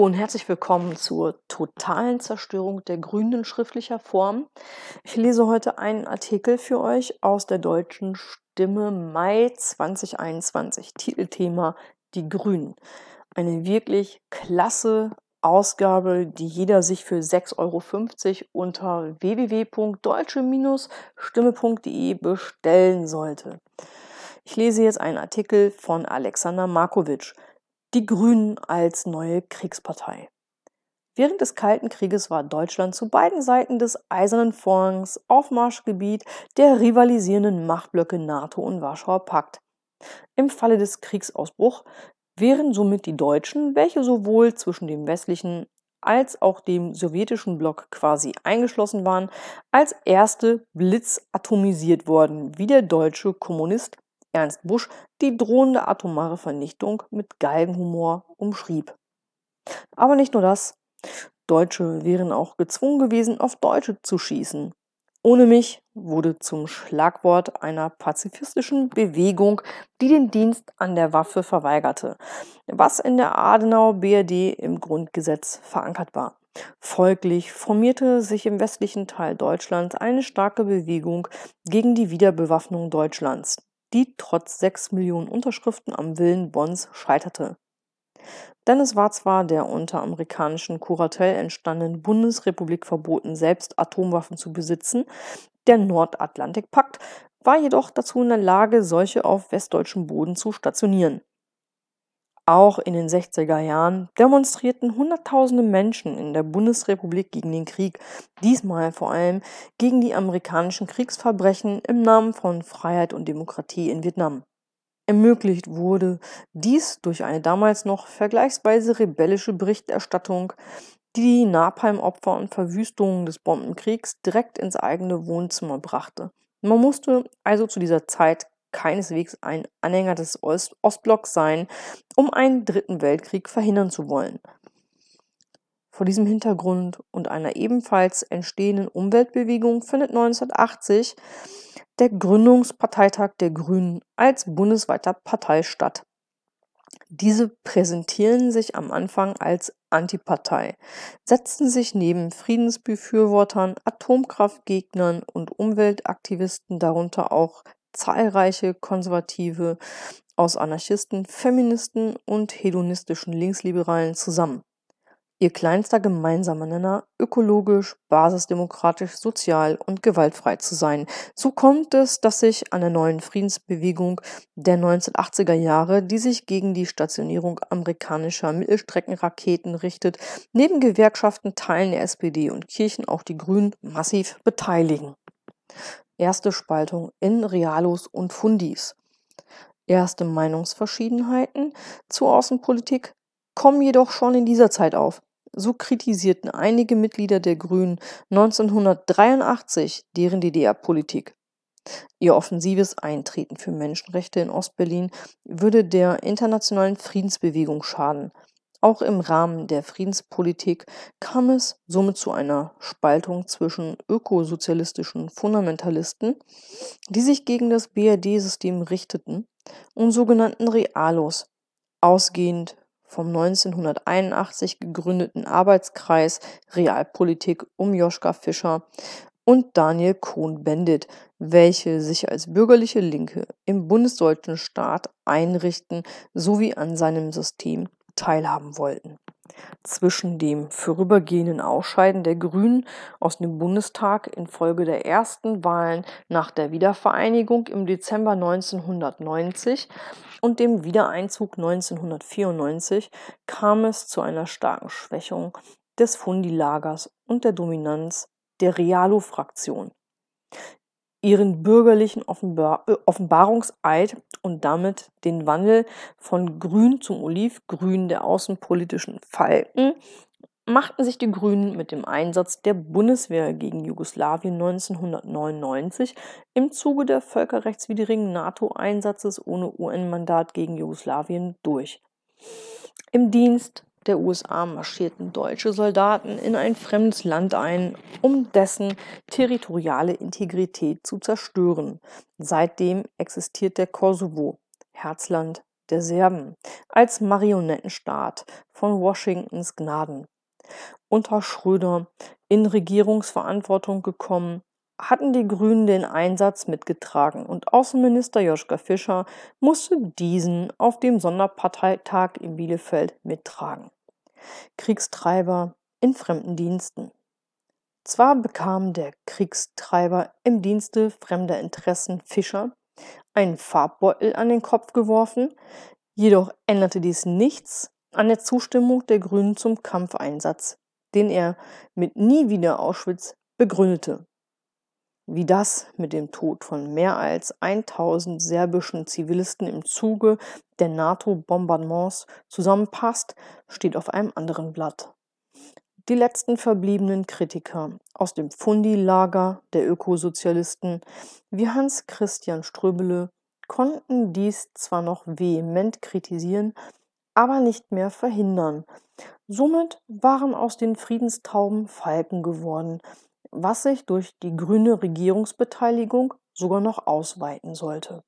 Und herzlich willkommen zur totalen Zerstörung der Grünen schriftlicher Form. Ich lese heute einen Artikel für euch aus der deutschen Stimme Mai 2021. Titelthema Die Grünen. Eine wirklich klasse Ausgabe, die jeder sich für 6,50 Euro unter www.deutsche-stimme.de bestellen sollte. Ich lese jetzt einen Artikel von Alexander Markovic die Grünen als neue Kriegspartei. Während des Kalten Krieges war Deutschland zu beiden Seiten des Eisernen Vorhangs Aufmarschgebiet der rivalisierenden Machtblöcke NATO und Warschauer Pakt. Im Falle des Kriegsausbruchs wären somit die Deutschen, welche sowohl zwischen dem westlichen als auch dem sowjetischen Block quasi eingeschlossen waren, als erste blitzatomisiert worden, wie der deutsche Kommunist Ernst Busch die drohende atomare Vernichtung mit Galgenhumor umschrieb. Aber nicht nur das. Deutsche wären auch gezwungen gewesen, auf Deutsche zu schießen. Ohne mich wurde zum Schlagwort einer pazifistischen Bewegung, die den Dienst an der Waffe verweigerte, was in der Adenauer BRD im Grundgesetz verankert war. Folglich formierte sich im westlichen Teil Deutschlands eine starke Bewegung gegen die Wiederbewaffnung Deutschlands, die trotz sechs Millionen Unterschriften am Willen Bonns scheiterte. Denn es war zwar der unter amerikanischem Kuratel entstandenen Bundesrepublik verboten, selbst Atomwaffen zu besitzen, der Nordatlantikpakt war jedoch dazu in der Lage, solche auf westdeutschem Boden zu stationieren. Auch in den 60er Jahren demonstrierten Hunderttausende Menschen in der Bundesrepublik gegen den Krieg, diesmal vor allem gegen die amerikanischen Kriegsverbrechen im Namen von Freiheit und Demokratie in Vietnam. Ermöglicht wurde dies durch eine damals noch vergleichsweise rebellische Berichterstattung, die die Napalm-Opfer und Verwüstungen des Bombenkriegs direkt ins eigene Wohnzimmer brachte. Man musste also zu dieser Zeit keineswegs ein Anhänger des Ost Ostblocks sein, um einen dritten Weltkrieg verhindern zu wollen. Vor diesem Hintergrund und einer ebenfalls entstehenden Umweltbewegung findet 1980 der Gründungsparteitag der Grünen als bundesweiter Partei statt. Diese präsentieren sich am Anfang als Antipartei, setzen sich neben Friedensbefürwortern, Atomkraftgegnern und Umweltaktivisten, darunter auch zahlreiche Konservative aus Anarchisten, Feministen und hedonistischen Linksliberalen zusammen. Ihr kleinster gemeinsamer Nenner ökologisch, basisdemokratisch, sozial und gewaltfrei zu sein. So kommt es, dass sich an der neuen Friedensbewegung der 1980er Jahre, die sich gegen die Stationierung amerikanischer Mittelstreckenraketen richtet, neben Gewerkschaften, Teilen der SPD und Kirchen auch die Grünen massiv beteiligen. Erste Spaltung in Realos und Fundis. Erste Meinungsverschiedenheiten zur Außenpolitik kommen jedoch schon in dieser Zeit auf. So kritisierten einige Mitglieder der Grünen 1983 deren DDR-Politik. Ihr offensives Eintreten für Menschenrechte in Ostberlin würde der internationalen Friedensbewegung schaden. Auch im Rahmen der Friedenspolitik kam es somit zu einer Spaltung zwischen ökosozialistischen Fundamentalisten, die sich gegen das BRD-System richteten, und sogenannten Realos, ausgehend vom 1981 gegründeten Arbeitskreis Realpolitik um Joschka Fischer und Daniel Cohn-Bendit, welche sich als bürgerliche Linke im bundesdeutschen Staat einrichten sowie an seinem System teilhaben wollten. Zwischen dem vorübergehenden Ausscheiden der Grünen aus dem Bundestag infolge der ersten Wahlen nach der Wiedervereinigung im Dezember 1990 und dem Wiedereinzug 1994 kam es zu einer starken Schwächung des Fundilagers und der Dominanz der Realo-Fraktion ihren bürgerlichen Offenbar äh, Offenbarungseid und damit den Wandel von Grün zum Olivgrün der außenpolitischen Falken machten sich die Grünen mit dem Einsatz der Bundeswehr gegen Jugoslawien 1999 im Zuge der völkerrechtswidrigen NATO-Einsatzes ohne UN-Mandat gegen Jugoslawien durch. Im Dienst der USA marschierten deutsche Soldaten in ein fremdes Land ein, um dessen territoriale Integrität zu zerstören. Seitdem existiert der Kosovo, Herzland der Serben als Marionettenstaat von Washingtons Gnaden. Unter Schröder in Regierungsverantwortung gekommen, hatten die Grünen den Einsatz mitgetragen und Außenminister Joschka Fischer musste diesen auf dem Sonderparteitag in Bielefeld mittragen. Kriegstreiber in fremden Diensten. Zwar bekam der Kriegstreiber im Dienste fremder Interessen Fischer einen Farbbeutel an den Kopf geworfen, jedoch änderte dies nichts an der Zustimmung der Grünen zum Kampfeinsatz, den er mit Nie wieder Auschwitz begründete. Wie das mit dem Tod von mehr als 1000 serbischen Zivilisten im Zuge der NATO-Bombardements zusammenpasst, steht auf einem anderen Blatt. Die letzten verbliebenen Kritiker aus dem Fundi-Lager der Ökosozialisten wie Hans Christian Ströbele konnten dies zwar noch vehement kritisieren, aber nicht mehr verhindern. Somit waren aus den Friedenstauben Falken geworden, was sich durch die grüne Regierungsbeteiligung sogar noch ausweiten sollte.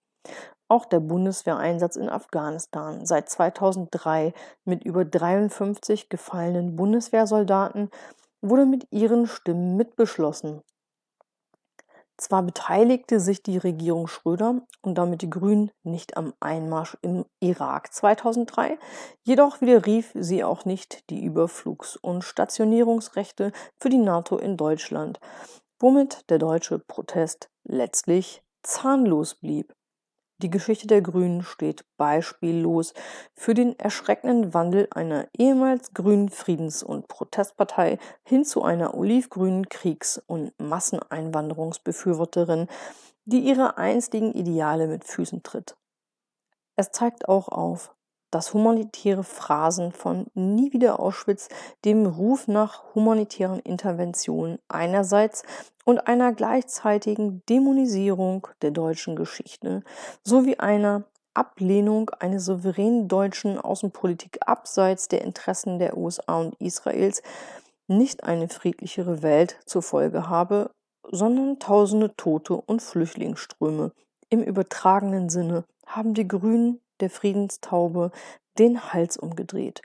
Auch der Bundeswehreinsatz in Afghanistan seit 2003 mit über 53 gefallenen Bundeswehrsoldaten wurde mit ihren Stimmen mitbeschlossen. Zwar beteiligte sich die Regierung Schröder und damit die Grünen nicht am Einmarsch im Irak 2003, jedoch widerrief sie auch nicht die Überflugs- und Stationierungsrechte für die NATO in Deutschland, womit der deutsche Protest letztlich zahnlos blieb. Die Geschichte der Grünen steht beispiellos für den erschreckenden Wandel einer ehemals grünen Friedens- und Protestpartei hin zu einer olivgrünen Kriegs- und Masseneinwanderungsbefürworterin, die ihre einstigen Ideale mit Füßen tritt. Es zeigt auch auf, dass humanitäre Phrasen von Nie wieder Auschwitz dem Ruf nach humanitären Interventionen einerseits und einer gleichzeitigen Dämonisierung der deutschen Geschichte sowie einer Ablehnung einer souveränen deutschen Außenpolitik abseits der Interessen der USA und Israels nicht eine friedlichere Welt zur Folge habe, sondern tausende Tote und Flüchtlingsströme. Im übertragenen Sinne haben die Grünen der Friedenstaube den Hals umgedreht,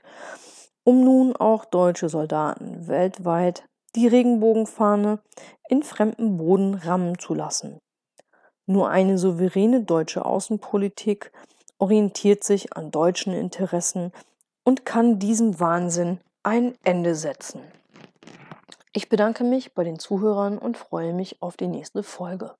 um nun auch deutsche Soldaten weltweit die Regenbogenfahne in fremden Boden rammen zu lassen. Nur eine souveräne deutsche Außenpolitik orientiert sich an deutschen Interessen und kann diesem Wahnsinn ein Ende setzen. Ich bedanke mich bei den Zuhörern und freue mich auf die nächste Folge.